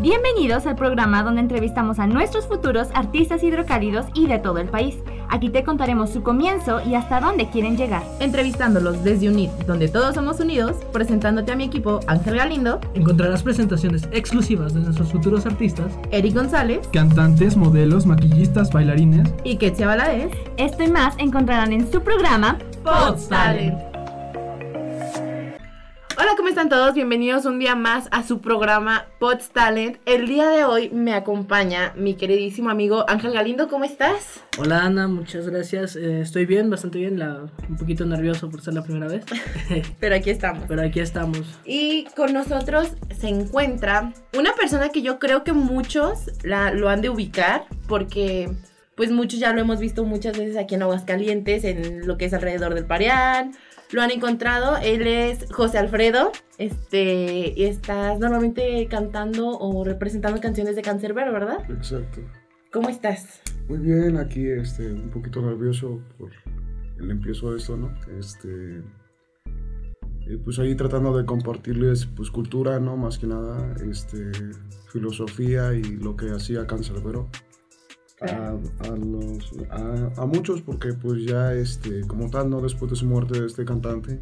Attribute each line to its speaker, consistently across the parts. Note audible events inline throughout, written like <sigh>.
Speaker 1: Bienvenidos al programa donde entrevistamos a nuestros futuros artistas hidrocálidos y de todo el país. Aquí te contaremos su comienzo y hasta dónde quieren llegar.
Speaker 2: Entrevistándolos desde UNIT, donde todos somos unidos, presentándote a mi equipo Ángel Galindo,
Speaker 3: Encontrarás presentaciones exclusivas de nuestros futuros artistas,
Speaker 2: Eric González
Speaker 4: Cantantes, modelos, maquillistas, bailarines.
Speaker 2: y Ketsia Valadez.
Speaker 1: Esto y más encontrarán en su programa
Speaker 2: Pods Talent. ¿Cómo están todos? Bienvenidos un día más a su programa Pods Talent. El día de hoy me acompaña mi queridísimo amigo Ángel Galindo. ¿Cómo estás?
Speaker 3: Hola Ana, muchas gracias. Eh, estoy bien, bastante bien, la, un poquito nervioso por ser la primera vez, <laughs>
Speaker 2: Pero aquí estamos.
Speaker 3: pero aquí estamos.
Speaker 2: Y con nosotros se encuentra una persona que yo creo que muchos la, lo han de ubicar porque pues muchos ya lo hemos visto muchas veces aquí en Aguascalientes, en lo que es alrededor del Parián. Lo han encontrado, él es José Alfredo, este, y estás normalmente cantando o representando canciones de Cancerbero, ¿verdad?
Speaker 5: Exacto.
Speaker 2: ¿Cómo estás?
Speaker 5: Muy bien, aquí este, un poquito nervioso por el empiezo de esto, ¿no? Este, eh, pues ahí tratando de compartirles pues cultura, ¿no? Más que nada, este, filosofía y lo que hacía Cancerbero. A, a, los, a, a muchos porque pues ya este, como tal, ¿no? Después de su muerte de este cantante,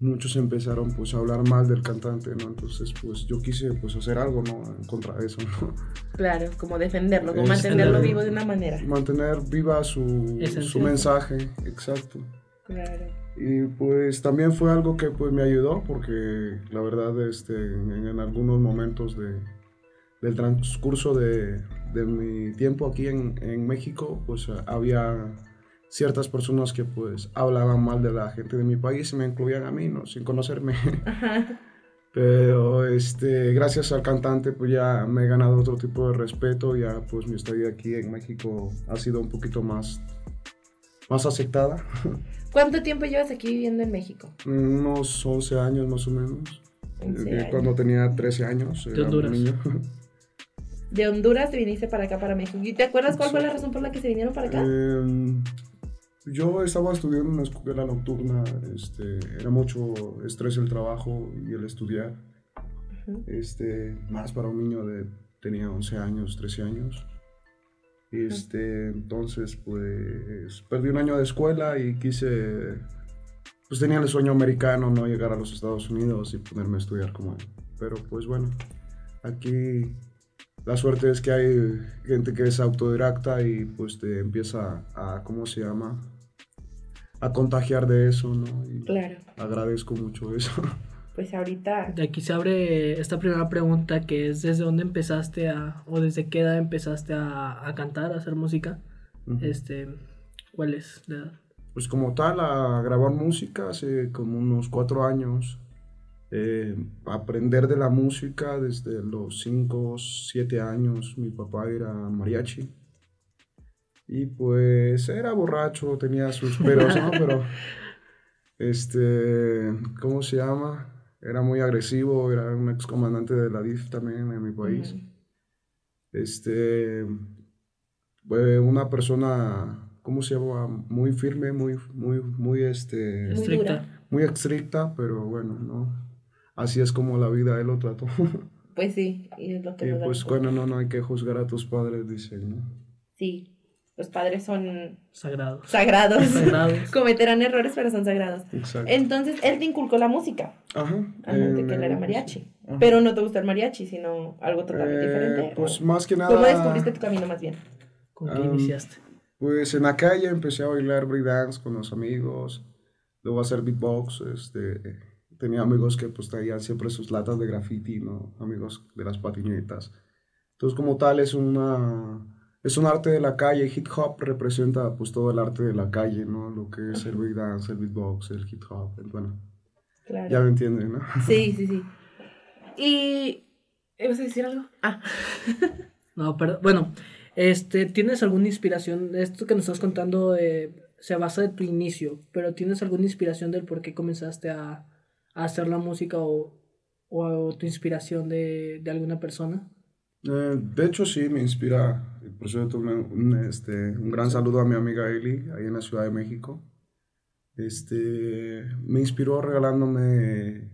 Speaker 5: muchos empezaron pues a hablar mal del cantante, ¿no? Entonces pues yo quise pues hacer algo, ¿no? En contra de eso, <laughs> ¿no?
Speaker 2: Claro, como defenderlo, como
Speaker 5: Este,
Speaker 2: mantenerlo vivo de una manera.
Speaker 5: mantener viva su, su mensaje, exacto.
Speaker 2: Claro.
Speaker 5: Y pues también fue algo que pues me ayudó porque la verdad este, en, en algunos momentos de, del transcurso de, de mi tiempo aquí en, en México pues había ciertas personas que pues hablaban mal de la gente de mi país y me incluían a mí, ¿no? Sin conocerme. <laughs> Pero este, gracias al cantante pues ya me he ganado otro tipo de respeto, ya pues mi estadía aquí en México ha sido un poquito más, más aceptada. <laughs>
Speaker 2: ¿Cuánto tiempo llevas aquí viviendo en México?
Speaker 5: Unos 11 años más o menos.
Speaker 2: 11
Speaker 5: Eh,
Speaker 2: años.
Speaker 5: Cuando tenía 13 años. era un
Speaker 3: Honduras.
Speaker 5: niño. <laughs>
Speaker 2: De Honduras te viniste para acá, para México. ¿Y te acuerdas cuál fue la razón por la que se vinieron para acá?
Speaker 5: Em, yo estaba estudiando en una escuela nocturna. Este, era mucho estrés el trabajo y el estudiar. Este, más para un niño de tenía 11 años, 13 años. Este, entonces, pues perdí un año de escuela y quise, pues tenía el sueño americano, no llegar a los Estados Unidos y ponerme a estudiar como él. Pero pues bueno, aquí la suerte es que hay gente que es autodidacta y pues te empieza a, ¿cómo se llama? A contagiar de eso, ¿no? Y
Speaker 2: Claro.
Speaker 5: agradezco mucho eso. <laughs>
Speaker 2: Pues ahorita.
Speaker 3: De aquí se abre esta primera pregunta que es desde dónde empezaste a, o desde qué edad empezaste a, a cantar, a hacer música. Este, ¿cuál es la edad?
Speaker 5: Pues como tal, a grabar música hace como unos cuatro años. Eh, aprender de la música desde los cinco, siete años. Mi papá era mariachi. Y pues era borracho, tenía sus peros, ¿no? Pero, <laughs> este, ¿cómo se llama? Era muy agresivo, era un excomandante de la DIF también en mi país. Este, fue una persona, ¿cómo se llama? Muy firme, muy, muy, muy, este,
Speaker 2: Muy
Speaker 3: Estricta.
Speaker 2: dura.
Speaker 5: muy estricta, pero bueno, ¿no? Así es como la vida él lo trató. <laughs>
Speaker 2: Pues sí, y es lo que
Speaker 5: y
Speaker 2: nos
Speaker 5: pues bueno, no, no hay que juzgar a tus padres, dicen, ¿no?
Speaker 2: Sí, los padres son
Speaker 3: Sagrado.
Speaker 2: sagrados.
Speaker 3: Sagrados. <laughs> <laughs>
Speaker 2: Cometerán errores, pero son sagrados.
Speaker 5: Exacto.
Speaker 2: Entonces, él te inculcó la música.
Speaker 5: Ajá.
Speaker 2: Antes de
Speaker 5: eh,
Speaker 2: que él era
Speaker 5: pues,
Speaker 2: mariachi.
Speaker 5: ajá.
Speaker 2: Pero no te gusta el mariachi, sino algo totalmente
Speaker 5: Eh,
Speaker 2: diferente.
Speaker 5: Pues más que nada.
Speaker 2: ¿Cómo descubriste tu camino más bien?
Speaker 3: ¿Con qué
Speaker 5: Um,
Speaker 3: iniciaste?
Speaker 5: Pues en la calle empecé a bailar breakdance con los amigos, luego a hacer beatbox, este, tenía amigos que pues traían siempre sus latas de graffiti, ¿no? Amigos de las patinetas. Entonces como tal es una, es un arte de la calle, hip hop representa pues todo el arte de la calle, ¿no? Lo que es el breakdance, el beatbox, el hip hop, el- bueno,
Speaker 2: Claro.
Speaker 5: ya me entienden, ¿no? <laughs>
Speaker 2: Sí, sí, sí. Y. ¿Ibas a decir algo? Ah, <laughs>
Speaker 3: No, pero bueno, este, ¿tienes alguna inspiración? Esto que nos estás contando eh, se basa de tu inicio, pero ¿tienes alguna inspiración del por qué comenzaste a, hacer la música o, o tu inspiración de, de alguna persona?
Speaker 5: Eh, de hecho, sí, me inspira. Por yo tomé un, este, un gran saludo a mi amiga Eli, ahí en la Ciudad de México. Este, me inspiró regalándome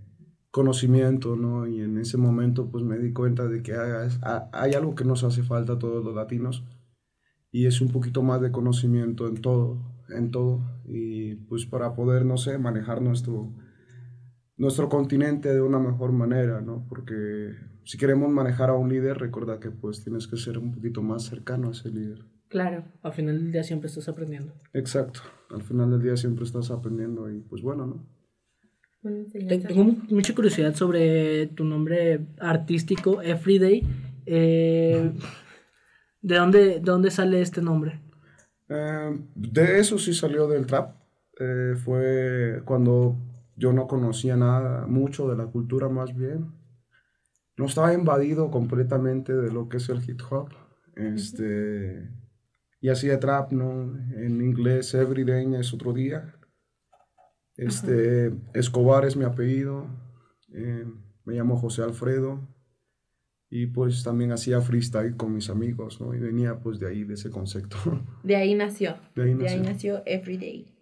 Speaker 5: conocimiento, ¿no? Y en ese momento pues me di cuenta de que hay, hay algo que nos hace falta a todos los latinos y es un poquito más de conocimiento en todo, en todo y pues para poder, no sé, manejar nuestro, nuestro continente de una mejor manera, ¿no? Porque si queremos manejar a un líder, recuerda que pues tienes que ser un poquito más cercano a ese líder.
Speaker 2: Claro.
Speaker 3: Al final del día siempre estás aprendiendo.
Speaker 5: Exacto, al final del día siempre estás aprendiendo y pues bueno, ¿no?
Speaker 3: Tengo mucha curiosidad sobre tu nombre artístico, Everyday. Eh, <laughs> ¿de, dónde, dónde sale este nombre?
Speaker 5: Eh, de eso sí salió del trap. Eh, fue cuando yo no conocía nada, mucho de la cultura más bien. No estaba invadido completamente de lo que es el hip hop. Este, Y hacía trap, ¿no? En inglés, Everyday es otro día. Este, Escobar es mi apellido. Eh, me llamo José Alfredo. Y pues también hacía freestyle con mis amigos, ¿no? Y venía pues de ahí, de ese concepto.
Speaker 2: De ahí nació.
Speaker 5: De ahí
Speaker 2: De ahí
Speaker 5: nació.
Speaker 2: nació Everyday.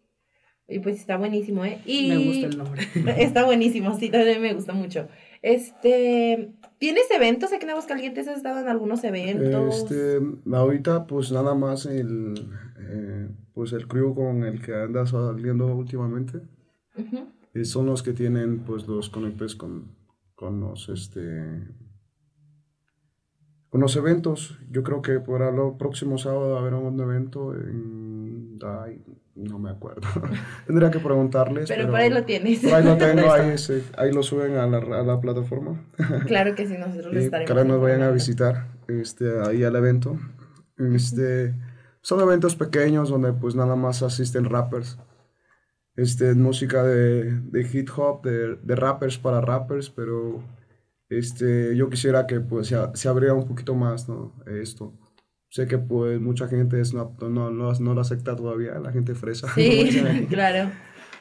Speaker 2: Y pues está buenísimo, ¿eh? Y
Speaker 3: Me gusta el nombre. <laughs>
Speaker 2: Está buenísimo, sí, también me gusta mucho. Este, ¿tienes eventos aquí en Aguascalientes? ¿Has estado en algunos eventos?
Speaker 5: Este, ahorita pues nada más el, eh, pues el crew con el que anda saliendo últimamente. Son los que tienen pues los conectes con, con los este con los eventos. Yo creo que para lo próximo sábado va a haber un evento en ay, no me acuerdo. <laughs> Tendría que preguntarles.
Speaker 2: Pero por ahí lo tienes.
Speaker 5: por ahí lo tengo, ahí, <laughs> se- ahí lo suben a la, a la plataforma. <laughs>
Speaker 2: Claro que sí, nosotros lo
Speaker 5: Y
Speaker 2: estaremos.
Speaker 5: que nos vayan a visitar este, ahí al evento. Este, son eventos pequeños donde pues nada más asisten rappers. Este, música de, de hip hop, de, de rappers para rappers, pero este, yo quisiera que pues se, se abriera un poquito más ¿no? esto. Sé que pues mucha gente es no, no, no, no lo acepta todavía, la gente fresa.
Speaker 2: Sí, <laughs> <laughs> claro.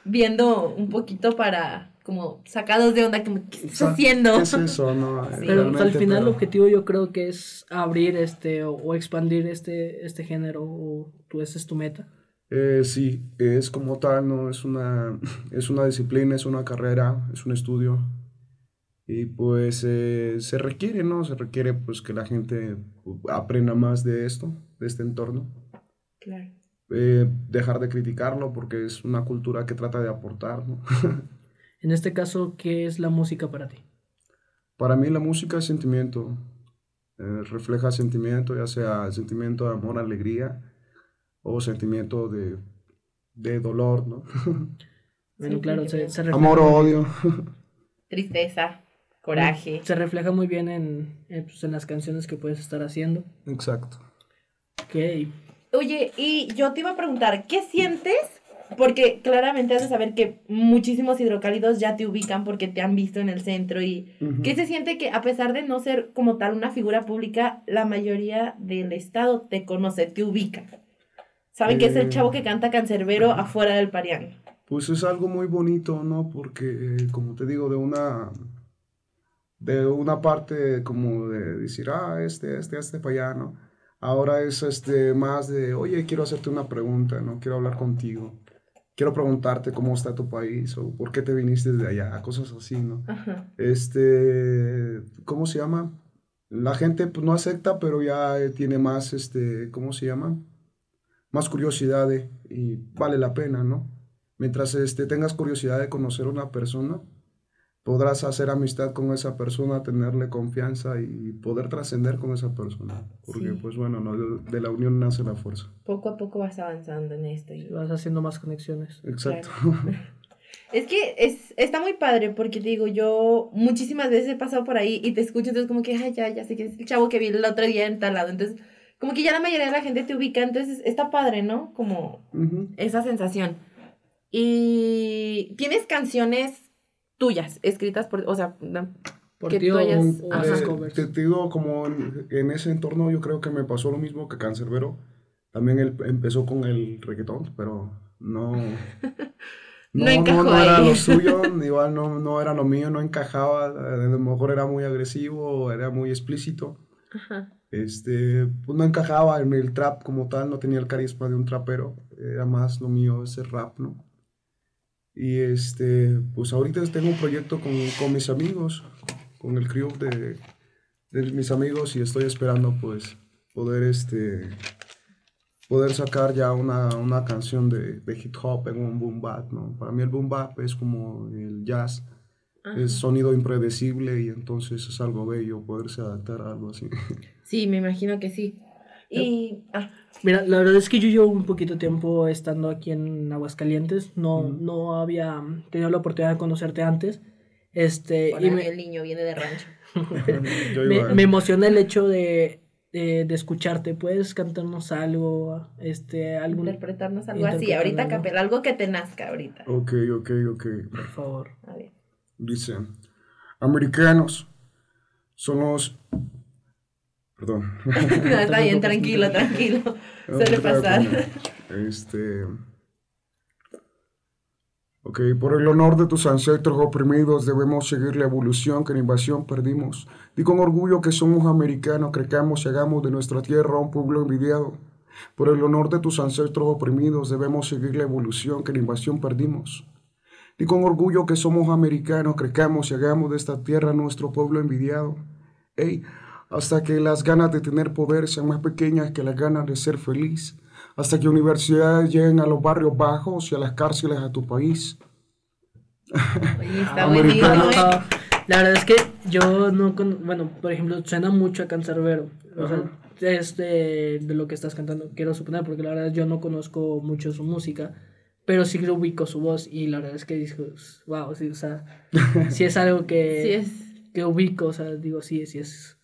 Speaker 2: Viendo un poquito para, como, sacados de onda, como, ¿qué estás haciendo?
Speaker 5: ¿Qué es eso? No? <laughs>
Speaker 2: Sí.
Speaker 3: Pero sea, al final el objetivo yo creo que es abrir este o, o expandir este, este género o tú, esa es tu meta.
Speaker 5: Eh, sí, es como tal, ¿no? Es una, es una disciplina, es una carrera, es un estudio. Y pues eh, se requiere, ¿no? Se requiere pues que la gente aprenda más de esto, de este entorno.
Speaker 2: Claro.
Speaker 5: Eh, dejar de criticarlo porque es una cultura que trata de aportar, ¿no? <laughs>
Speaker 3: En este caso, ¿qué es la música para ti?
Speaker 5: Para mí la música es sentimiento, eh, refleja sentimiento, ya sea sentimiento de amor, alegría o sentimiento de, de dolor, ¿no? <laughs>
Speaker 3: Bueno,
Speaker 2: Sí,
Speaker 3: claro, se, se refleja
Speaker 5: Amor o odio.
Speaker 2: Tristeza, coraje.
Speaker 3: Se refleja muy bien en, en, pues, en las canciones que puedes estar haciendo.
Speaker 5: Exacto.
Speaker 3: Ok.
Speaker 2: Oye, y yo te iba a preguntar, ¿qué sientes? Porque claramente has de saber que muchísimos hidrocálidos ya te ubican porque te han visto en el centro y. ¿qué se siente que a pesar de no ser como tal una figura pública, la mayoría del estado te conoce, te ubica? Saben que es el
Speaker 5: Eh.
Speaker 2: chavo que canta cancerbero afuera del Parián.
Speaker 5: Pues es algo muy bonito, ¿no? Porque, eh, como te digo, de una, de una parte como de decir, ah, este, este, este para allá, ¿no? Ahora es este, más de, oye, quiero hacerte una pregunta, ¿no? Quiero hablar contigo. Quiero preguntarte cómo está tu país o por qué te viniste de allá, cosas así, ¿no?
Speaker 2: Ajá.
Speaker 5: Este, ¿cómo se llama? La gente pues, no acepta, pero ya eh, tiene más, este, ¿cómo se llama? Más curiosidad de- y vale la pena, ¿no? Mientras este, tengas curiosidad de conocer a una persona, podrás hacer amistad con esa persona, tenerle confianza y poder trascender con esa persona. Porque,
Speaker 2: Sí.
Speaker 5: pues bueno, ¿no? de, la unión nace la fuerza.
Speaker 2: Poco a poco vas avanzando en esto. y-
Speaker 3: Vas haciendo más conexiones.
Speaker 5: Exacto. <laughs>
Speaker 2: Es que es, está muy padre porque te digo, yo muchísimas veces he pasado por ahí y te escucho, entonces como que, ay, ya, ya sé que es el chavo que vi el otro día en tal lado. Entonces, como que ya la mayoría de la gente te ubica, entonces está padre, ¿no? Como
Speaker 5: Ujú.
Speaker 2: esa sensación. Y tienes canciones tuyas, escritas por, o sea,
Speaker 3: Por
Speaker 2: Que
Speaker 3: ti
Speaker 2: tú
Speaker 3: o,
Speaker 2: hayas-
Speaker 3: o
Speaker 2: Ajá.
Speaker 3: haces
Speaker 5: Eh,
Speaker 3: covers.
Speaker 5: te, te digo, como en, en ese entorno yo creo que me pasó lo mismo que Cancerbero. También él empezó con el reggaetón, pero no... <laughs>
Speaker 2: No
Speaker 5: No, no,
Speaker 2: encajó
Speaker 5: no era
Speaker 2: ahí.
Speaker 5: lo suyo, igual no, no era lo mío, no encajaba, a lo mejor era muy agresivo, era muy explícito,
Speaker 2: Ajá.
Speaker 5: este, pues no encajaba en el trap como tal, no tenía el carisma de un trapero, era más lo mío ese rap, ¿no? Y este, pues ahorita tengo un proyecto con, con mis amigos, con el crew de, de mis amigos y estoy esperando pues poder este poder sacar ya una, una canción de, de, hip hop en un boom bap, ¿no? Para mí el boom bap es como el jazz, es sonido impredecible y entonces es algo bello poderse adaptar a algo así.
Speaker 2: Sí, me imagino que sí. Y... Ah.
Speaker 3: Mira, la verdad es que yo llevo un poquito tiempo estando aquí en Aguascalientes, no, no había tenido la oportunidad de conocerte antes. Este,
Speaker 2: y me, el niño viene de rancho. <laughs>
Speaker 3: me, me emociona el hecho de de, de, escucharte. ¿Puedes cantarnos algo? Este, algún,
Speaker 2: Interpretarnos algo así, ahorita capela, algo que te nazca ahorita.
Speaker 5: Ok, ok, ok.
Speaker 3: Por favor.
Speaker 2: A ver.
Speaker 5: Dice, americanos son los... Perdón. <laughs> <laughs>
Speaker 2: no, está bien, tranquilo, tranquilo. <laughs> Suele pasar.
Speaker 5: Este... Ok, por el honor de tus ancestros oprimidos debemos seguir la evolución que en invasión perdimos. Di con orgullo que somos americanos, crezcamos y hagamos de nuestra tierra un pueblo envidiado. Por el honor de tus ancestros oprimidos debemos seguir la evolución que en invasión perdimos. Di con orgullo que somos americanos, crezcamos y hagamos de esta tierra nuestro pueblo envidiado. Ey, hasta que las ganas de tener poder sean más pequeñas que las ganas de ser feliz hasta que universidades lleguen a los barrios bajos y a las cárceles de tu país.
Speaker 2: Oye, está <laughs> bonito, ¿eh?
Speaker 3: La verdad es que yo no, con, bueno, por ejemplo, suena mucho a Cancerbero. O sea, es de, de, lo que estás cantando, quiero suponer, porque la verdad yo no conozco mucho su música, pero sí ubico su voz y la verdad es que digo, wow, sí, o sea, sí es algo que, <laughs>
Speaker 2: sí es.
Speaker 3: que ubico, o sea, digo, sí, sí es.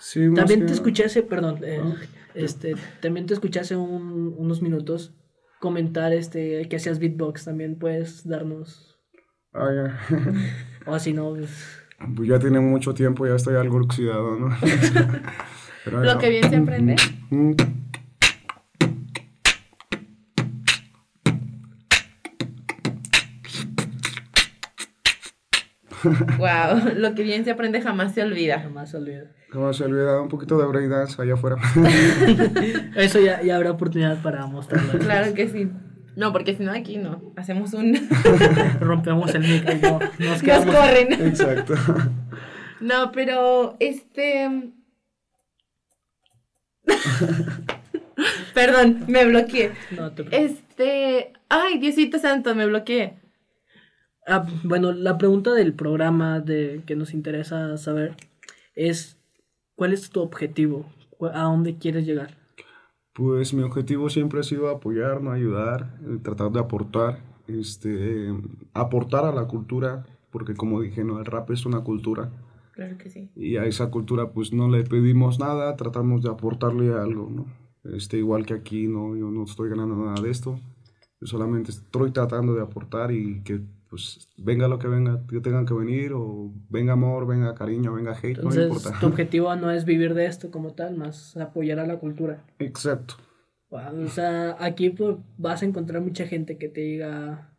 Speaker 5: Sí,
Speaker 3: También te escuché ese, perdón, eh, este, también te escuché hace un, unos minutos comentar este, que hacías beatbox, también puedes darnos...
Speaker 5: Ah, ya. <laughs>
Speaker 3: o así, ¿no? Pues...
Speaker 5: pues... ya tiene mucho tiempo, ya estoy algo oxidado, ¿no? <laughs>
Speaker 2: Pero, Lo que bien se aprende. <laughs> wow, lo que bien se aprende jamás se olvida.
Speaker 3: Jamás se olvida.
Speaker 5: Jamás se olvida un poquito de breakdance allá afuera. <laughs>
Speaker 3: Eso ya, ya habrá oportunidad para mostrarlo.
Speaker 2: Claro que sí. No, porque si no aquí no. Hacemos un... <laughs>
Speaker 3: Rompemos el micro y no,
Speaker 2: nos, nos corren.
Speaker 5: Exacto.
Speaker 2: No, pero este... <laughs> Perdón, me bloqueé.
Speaker 3: No te
Speaker 2: Este... Ay, Diosito Santo, me bloqueé.
Speaker 3: Ah, bueno, la pregunta del programa de que nos interesa saber es ¿cuál es tu objetivo? ¿A dónde quieres llegar?
Speaker 5: Pues mi objetivo siempre ha sido apoyar, no ayudar, eh, tratar de aportar, este, aportar a la cultura, porque como dije, no, el rap es una cultura.
Speaker 2: Claro que sí.
Speaker 5: Y a esa cultura pues no le pedimos nada, tratamos de aportarle algo, ¿no? Este, igual que aquí, no, yo no estoy ganando nada de esto, yo solamente estoy tratando de aportar y que pues venga lo que venga, que tengan que venir, o venga amor, venga cariño, venga hate,
Speaker 3: Entonces,
Speaker 5: no importa.
Speaker 3: Tu objetivo no es vivir de esto como tal, más apoyar a la cultura.
Speaker 5: Exacto.
Speaker 3: Wow, o sea, aquí pues, vas a encontrar mucha gente que te diga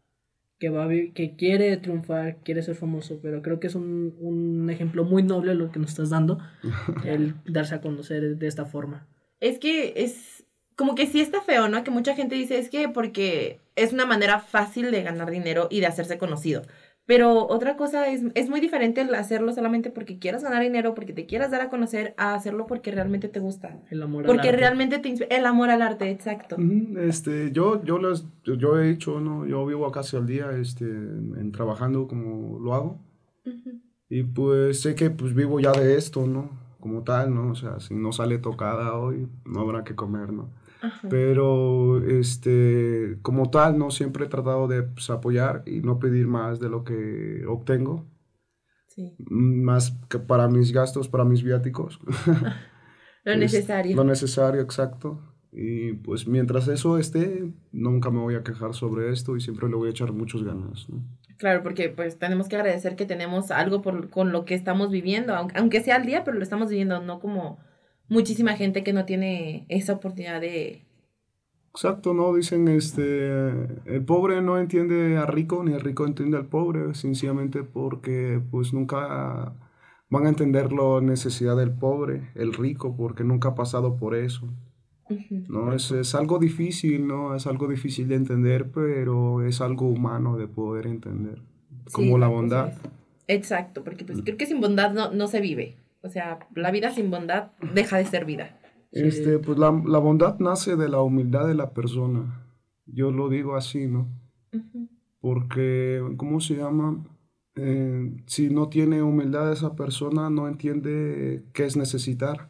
Speaker 3: que va a que quiere triunfar, quiere ser famoso, pero creo que es un, un ejemplo muy noble lo que nos estás dando, <laughs> el darse a conocer de esta forma.
Speaker 2: Es que es como que sí está feo, ¿no? Que mucha gente dice es que porque es una manera fácil de ganar dinero y de hacerse conocido. Pero otra cosa es, es muy diferente el hacerlo solamente porque quieras ganar dinero, porque te quieras dar a conocer, a hacerlo porque realmente te gusta.
Speaker 3: El amor
Speaker 2: porque
Speaker 3: al arte.
Speaker 2: realmente te inspira. El amor al arte, exacto.
Speaker 5: Este, yo, yo, las, yo he hecho, ¿no? Yo vivo casi al día este, en, trabajando como lo hago.
Speaker 2: Uh -huh.
Speaker 5: Y pues sé que pues vivo ya de esto, ¿no? Como tal, ¿no? O sea, si no sale tocada hoy, no habrá que comer, ¿no?
Speaker 2: Ajá.
Speaker 5: Pero, este, como tal, no siempre he tratado de pues, apoyar y no pedir más de lo que obtengo.
Speaker 2: Sí.
Speaker 5: Más que para mis gastos, para mis viáticos. <laughs>
Speaker 2: lo <laughs> necesario.
Speaker 5: Es, lo necesario, exacto. Y pues mientras eso esté, nunca me voy a quejar sobre esto y siempre le voy a echar muchas ganas. ¿no?
Speaker 2: Claro, porque pues tenemos que agradecer que tenemos algo por, con lo que estamos viviendo, aunque, aunque sea al día, pero lo estamos viviendo, no como muchísima gente que no tiene esa oportunidad de...
Speaker 5: Exacto, ¿no? Dicen, este, el pobre no entiende a rico, ni el rico entiende al pobre, sencillamente porque pues nunca van a entender la necesidad del pobre, el rico, porque nunca ha pasado por eso. ¿no? Es, es algo difícil, ¿no? Es algo difícil de entender, pero es algo humano de poder entender. Como
Speaker 2: Sí,
Speaker 5: la bondad.
Speaker 2: Exacto, porque pues creo que sin bondad no, no se vive. O sea, la vida sin bondad deja de ser vida.
Speaker 5: Este, pues la, la bondad nace de la humildad de la persona. Yo lo digo así, ¿no? Porque, ¿cómo se llama? Eh, si no tiene humildad esa persona, no entiende qué es necesitar.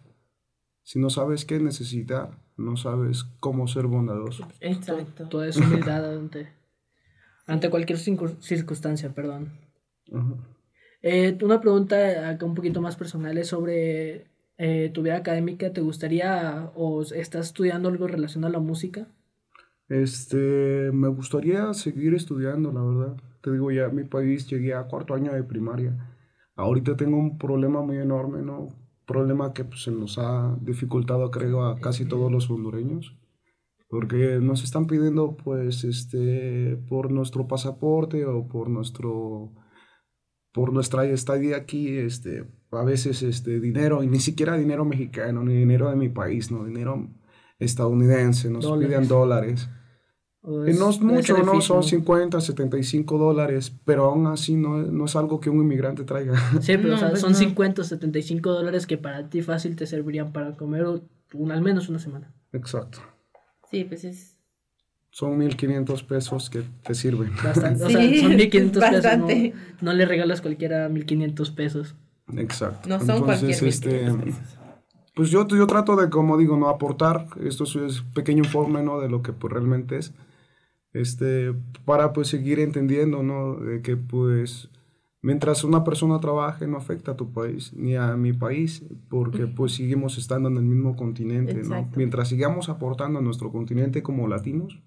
Speaker 5: Si no sabes qué es necesitar, no sabes cómo ser bondadoso.
Speaker 2: Exacto.
Speaker 3: Toda esa humildad ante, ante cualquier circun- circunstancia, perdón.
Speaker 5: Ajá.
Speaker 3: Eh, una pregunta acá un poquito más personal es sobre eh, tu vida académica. ¿Te gustaría o estás estudiando algo relacionado a la música?
Speaker 5: Este, me gustaría seguir estudiando, la verdad. Te digo, ya mi país llegué a cuarto año de primaria. Ahorita tengo un problema muy enorme, ¿no? Problema que pues, se nos ha dificultado, creo, a casi todos los hondureños. Porque nos están pidiendo, pues, este, por nuestro pasaporte o por nuestro, por nuestra estadía aquí, este, a veces, este, dinero, y ni siquiera dinero mexicano, ni dinero de mi país, ¿no? Dinero estadounidense, nos
Speaker 3: Dólares.
Speaker 5: piden dólares.
Speaker 3: ¿O
Speaker 5: Y no es mucho, ¿no? Son 50, 75 dólares, pero aún así no, no es algo que un inmigrante traiga.
Speaker 3: Sí, pero o sea,
Speaker 2: pues
Speaker 3: son
Speaker 2: no.
Speaker 3: 50 o 75 dólares que para ti fácil te servirían para comer un- al menos una semana.
Speaker 5: Exacto.
Speaker 2: Sí, pues es
Speaker 5: Son 1500 pesos que te sirven.
Speaker 3: Bastante. o
Speaker 2: Sí,
Speaker 3: sea, son 1500 pesos.
Speaker 2: bastante.
Speaker 3: No, no le regalas cualquiera 1500 pesos.
Speaker 5: Exacto.
Speaker 2: No son cualquier
Speaker 5: este,
Speaker 2: 1500 pesos.
Speaker 5: pues yo, yo trato de, como digo, no aportar, esto es, pequeño informe, ¿no? De lo que pues, realmente es, este, para pues seguir entendiendo, ¿no? De que pues mientras una persona trabaje no afecta a tu país ni a mi país, porque pues seguimos estando en el mismo continente, ¿no? Mientras sigamos aportando a nuestro continente como latinos,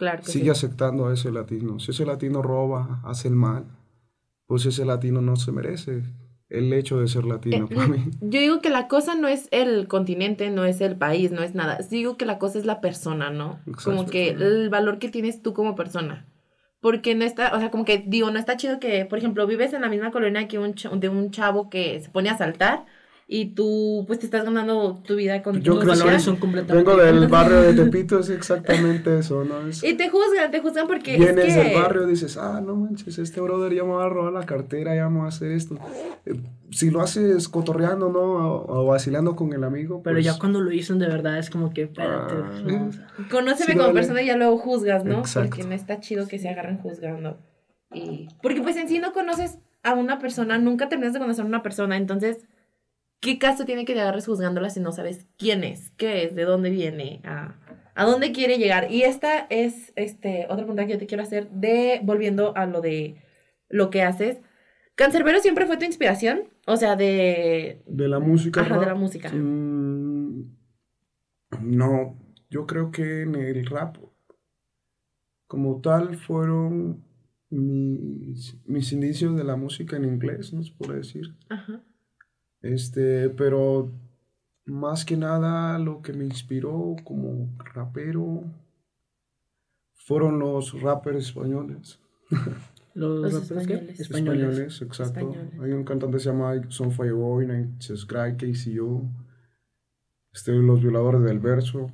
Speaker 2: claro que
Speaker 5: sigue
Speaker 2: sí.
Speaker 5: aceptando a ese latino. Si ese latino roba, hace el mal, pues ese latino no se merece el hecho de ser latino
Speaker 2: Eh,
Speaker 5: para mí.
Speaker 2: Yo digo que la cosa no es el continente, no es el país, no es nada. Digo que la cosa es la persona, ¿no? Como que el valor que tienes tú como persona. Porque no está, o sea, como que digo, no está chido que, por ejemplo, vives en la misma colonia que un de un chavo que se pone a saltar y tú pues te estás ganando tu vida con
Speaker 5: Yo que
Speaker 3: valores son completamente
Speaker 5: Vengo del barrio de <laughs> Tepito, es exactamente eso, ¿no? Es,
Speaker 2: Y te juzgan, te juzgan porque
Speaker 5: vienes
Speaker 2: es que...
Speaker 5: del barrio y dices, ah, no manches, este brother ya me va a robar la cartera, ya me va a hacer esto. Eh, Si lo haces cotorreando, ¿no? O, o vacilando con el amigo,
Speaker 3: Pero
Speaker 5: pues,
Speaker 3: ya cuando lo dicen de verdad es como que, espérate.
Speaker 5: Ah,
Speaker 3: ¿no? O sea,
Speaker 2: Conóceme
Speaker 5: Sí,
Speaker 2: como
Speaker 5: dale.
Speaker 2: persona y ya luego juzgas, ¿no?
Speaker 5: Exacto.
Speaker 2: Porque no está chido que se agarren juzgando. Y... Porque pues en sí no conoces a una persona, nunca terminas de conocer a una persona, entonces, ¿qué caso tiene que te agarres juzgándola si no sabes quién es, qué es, de dónde viene, a, a dónde quiere llegar? Y esta es este, otra pregunta que yo te quiero hacer, de volviendo a lo de lo que haces. ¿Cancerbero siempre fue tu inspiración? O sea, de...
Speaker 5: de la música.
Speaker 2: Ajá, de la música.
Speaker 5: mm, no, yo creo que en el rap, como tal, fueron mis, mis inicios de la música en inglés, ¿no se puede decir?
Speaker 2: Ajá.
Speaker 5: Este, pero más que nada lo que me inspiró como rapero fueron los rappers españoles. <laughs>
Speaker 3: Los,
Speaker 2: Los
Speaker 3: raperos, ¿qué?
Speaker 2: españoles.
Speaker 3: Españoles.
Speaker 5: Españoles, exacto.
Speaker 2: Españoles.
Speaker 5: Hay un cantante que se llama Son Fireboy, Nights Cry, KCO. Este, los violadores del verso.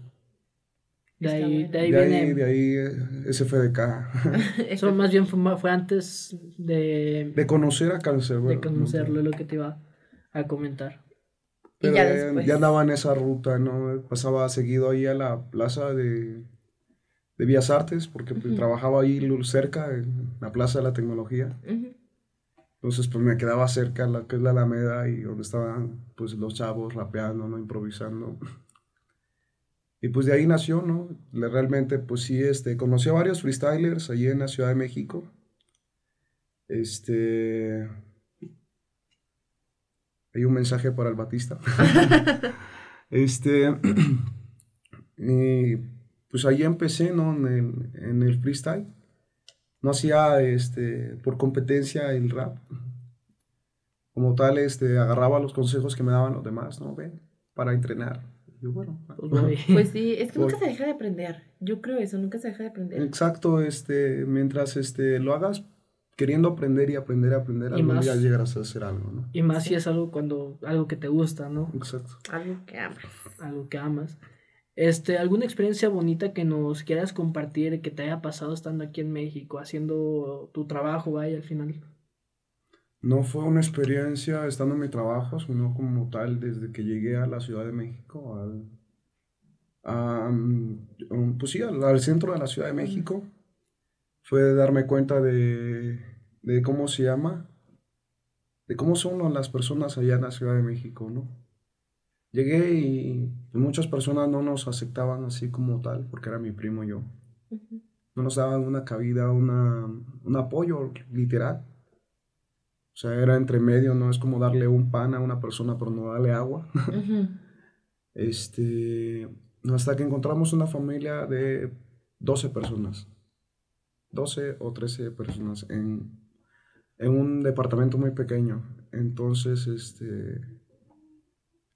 Speaker 3: De ahí, de ahí
Speaker 5: de
Speaker 3: viene.
Speaker 5: ahí, de ahí eh, SFDK.
Speaker 3: Eso más bien fue, antes de,
Speaker 5: de conocer a Cancerbero.
Speaker 3: de conocerlo, lo que te iba a comentar.
Speaker 5: Pero
Speaker 2: ya
Speaker 5: ya,
Speaker 2: después.
Speaker 5: ya andaba en esa ruta, ¿no? Pasaba seguido ahí a la plaza de, de Vías Artes, porque pues, trabajaba ahí cerca, en la Plaza de la Tecnología. Entonces, pues me quedaba cerca, la que es la Alameda, y donde estaban, pues, los chavos rapeando, ¿no? Improvisando. Y pues de ahí nació, ¿no? Le- Realmente, pues sí, este, conocí a varios freestylers allí en la Ciudad de México. Este... Hay un mensaje para el Batista. <laughs> este... <clears throat> y pues ahí empecé, ¿no? En el, en el freestyle. No hacía, este, por competencia el rap. Como tal, este, agarraba los consejos que me daban los demás, ¿no? Ven, para entrenar. Y yo, bueno,
Speaker 3: Pues, voy.
Speaker 2: Pues sí, es que
Speaker 5: Voy.
Speaker 2: nunca se deja de aprender. Yo creo eso, nunca se deja de aprender.
Speaker 5: Exacto, este, mientras este, lo hagas queriendo aprender y aprender a aprender,
Speaker 3: Y
Speaker 5: algún
Speaker 3: más-
Speaker 5: día llegarás a hacer algo, ¿no?
Speaker 3: Y más si es algo cuando algo que te gusta, ¿no?
Speaker 5: Exacto.
Speaker 2: Algo que amas.
Speaker 3: Algo que amas. Este, ¿alguna experiencia bonita que nos quieras compartir que te haya pasado estando aquí en México, haciendo tu trabajo, vaya, al final?
Speaker 5: No fue una experiencia estando en mi trabajo, sino como tal desde que llegué a la Ciudad de México, al, a, um, pues sí, al, al centro de la Ciudad de México. Fue darme cuenta de, de cómo se llama, de cómo son las personas allá en la Ciudad de México, ¿no? Llegué y muchas personas no nos aceptaban así como tal, porque era mi primo y yo. No nos daban una cabida, una, un apoyo literal. O sea, era entre medio, no es como darle un pan a una persona, pero no darle agua. <laughs> Este, hasta que encontramos una familia de 12 personas. 12 o 13 personas en, en un departamento muy pequeño. Entonces, este,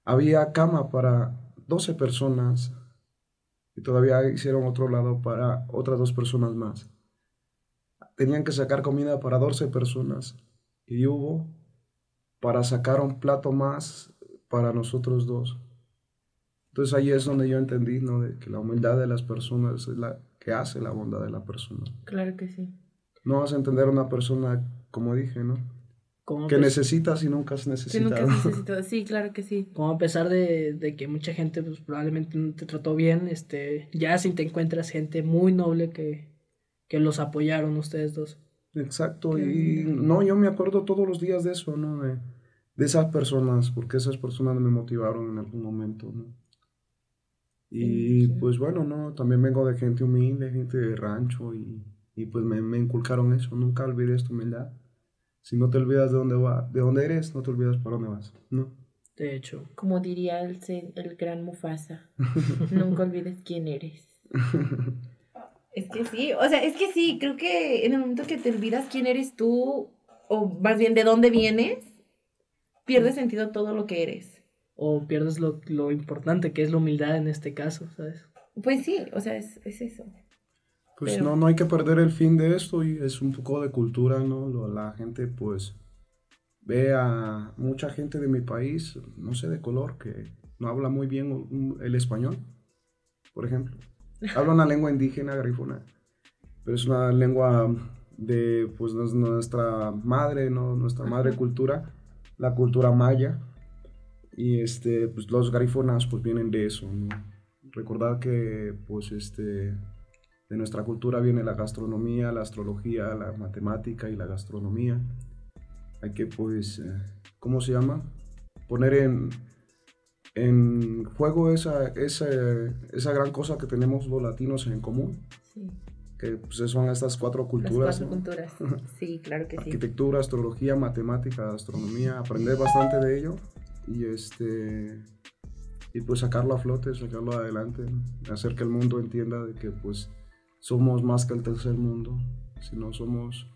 Speaker 5: había cama para 12 personas y todavía hicieron otro lado para otras dos personas más. Tenían que sacar comida para 12 personas y hubo para sacar un plato más para nosotros dos. Entonces ahí es donde yo entendí, ¿no? De que la humildad de las personas es la que hace la bondad de la persona.
Speaker 2: Claro que sí.
Speaker 5: No vas a entender a una persona, como dije, ¿no?
Speaker 3: Como
Speaker 5: Que
Speaker 3: pues-
Speaker 5: necesitas y nunca has
Speaker 2: Sí,
Speaker 5: necesitado.
Speaker 2: nunca has necesitado. Sí, claro que sí.
Speaker 3: como a pesar de, de que mucha gente pues, probablemente no te trató bien, este, ya si te encuentras gente muy noble que, que los apoyaron ustedes dos.
Speaker 5: Exacto,
Speaker 2: Qué
Speaker 5: y no, yo me acuerdo todos los días de eso, ¿no? De, de esas personas, porque esas personas me motivaron en algún momento, ¿no? Y
Speaker 2: Sí,
Speaker 5: pues bueno, ¿no? También vengo de gente humilde, gente de rancho, y, y pues me, me inculcaron eso, nunca olvides tu humildad. Si no te olvidas de dónde va, de dónde eres, no te olvidas para dónde vas, ¿no?
Speaker 3: De hecho,
Speaker 2: Como diría el, se- el gran Mufasa, <laughs> nunca olvides quién eres. <laughs> Es que sí, o sea, es que sí, creo que en el momento que te olvidas quién eres tú, o más bien de dónde vienes, pierde sentido todo lo que eres.
Speaker 3: O pierdes lo, lo importante que es la humildad en este caso, ¿sabes?
Speaker 2: Pues sí, o sea, es, es eso.
Speaker 5: Pues
Speaker 2: Pero-
Speaker 5: no, no hay que perder el fin de esto y es un poco de cultura, ¿no? Lo- La gente pues ve a mucha gente de mi país, no sé, de color, que no habla muy bien el español, por ejemplo. <laughs> Habla una lengua indígena garífuna, pero es una lengua de pues nuestra madre, ¿no? Nuestra madre cultura, la cultura maya. Y este, pues los garífonas pues vienen de eso, ¿no? Recordar que pues este de nuestra cultura viene la gastronomía, la astrología, la matemática y la gastronomía. Hay que, pues, eh, ¿cómo se llama? Poner en, en juego esa, esa, esa gran cosa que tenemos los latinos en común,
Speaker 2: Sí.
Speaker 5: que pues, son estas cuatro
Speaker 2: Las
Speaker 5: culturas.
Speaker 2: cuatro
Speaker 5: ¿no?
Speaker 2: culturas. Sí, claro que sí.
Speaker 5: Arquitectura, astrología, matemática, astronomía, aprender bastante de ello y este y pues sacarlo a flote, sacarlo adelante, hacer que el mundo entienda de que pues somos más que el tercer mundo, sino somos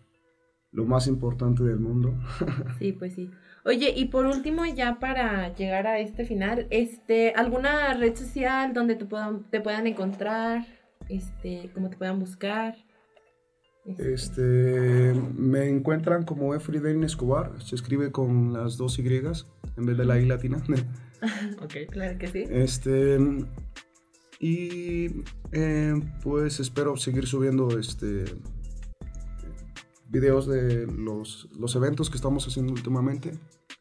Speaker 5: lo más importante del mundo. <laughs>
Speaker 2: Sí, pues sí. Oye, y por último, ya para llegar a este final, este, ¿alguna red social donde te puedan, te puedan encontrar? Este, cómo te puedan buscar. Este,
Speaker 5: me encuentran como Efriden Escobar, se escribe con las dos Y en vez de la I latina. <laughs>
Speaker 3: Ok.
Speaker 2: Claro que sí.
Speaker 5: Este, y eh, pues espero seguir subiendo este videos de los, los eventos que estamos haciendo últimamente.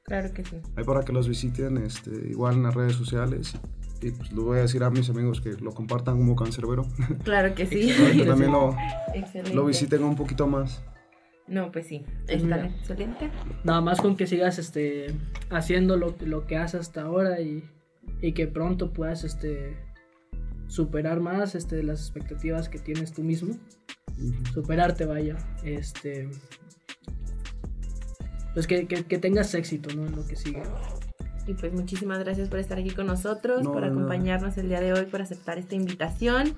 Speaker 2: Claro que sí.
Speaker 5: Ahí para que los visiten, este, igual en las redes sociales. Y pues lo voy a decir a mis amigos que lo compartan como cancerbero. <laughs>
Speaker 2: Claro que sí.
Speaker 5: que <laughs> también lo,
Speaker 2: Excelente.
Speaker 5: lo visiten un poquito más.
Speaker 2: No, pues sí. Está
Speaker 3: mira.
Speaker 2: excelente.
Speaker 3: Nada más con que sigas este, haciendo lo, lo que haces hasta ahora y, y que pronto puedas este, superar más este, las expectativas que tienes tú mismo. Superarte, vaya. Este, pues que, que- que tengas éxito ¿no? en lo que sigue.
Speaker 2: Y pues muchísimas gracias por estar aquí con nosotros,
Speaker 5: No,
Speaker 2: por
Speaker 5: nada.
Speaker 2: acompañarnos el día de hoy, por aceptar esta invitación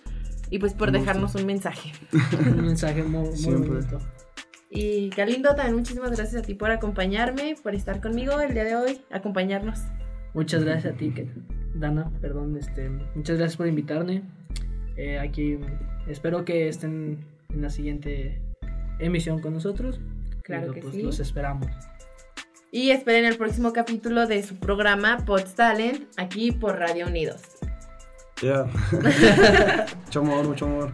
Speaker 2: y pues por dejarnos un mensaje. <laughs>
Speaker 3: Un mensaje muy, muy bonito.
Speaker 2: Y Galindo, también muchísimas gracias a ti por acompañarme, por estar conmigo el día de hoy, acompañarnos.
Speaker 3: Muchas gracias a ti, Dana, perdón, este, muchas gracias por invitarme. Eh, aquí espero que estén en la siguiente emisión con nosotros.
Speaker 2: Claro
Speaker 3: Y,
Speaker 2: que
Speaker 3: pues,
Speaker 2: sí.
Speaker 3: Los esperamos.
Speaker 2: Y esperen el próximo capítulo de su programa Pods Talent aquí por Radio Unidos.
Speaker 5: Ya. <laughs> mucho amor, mucho amor.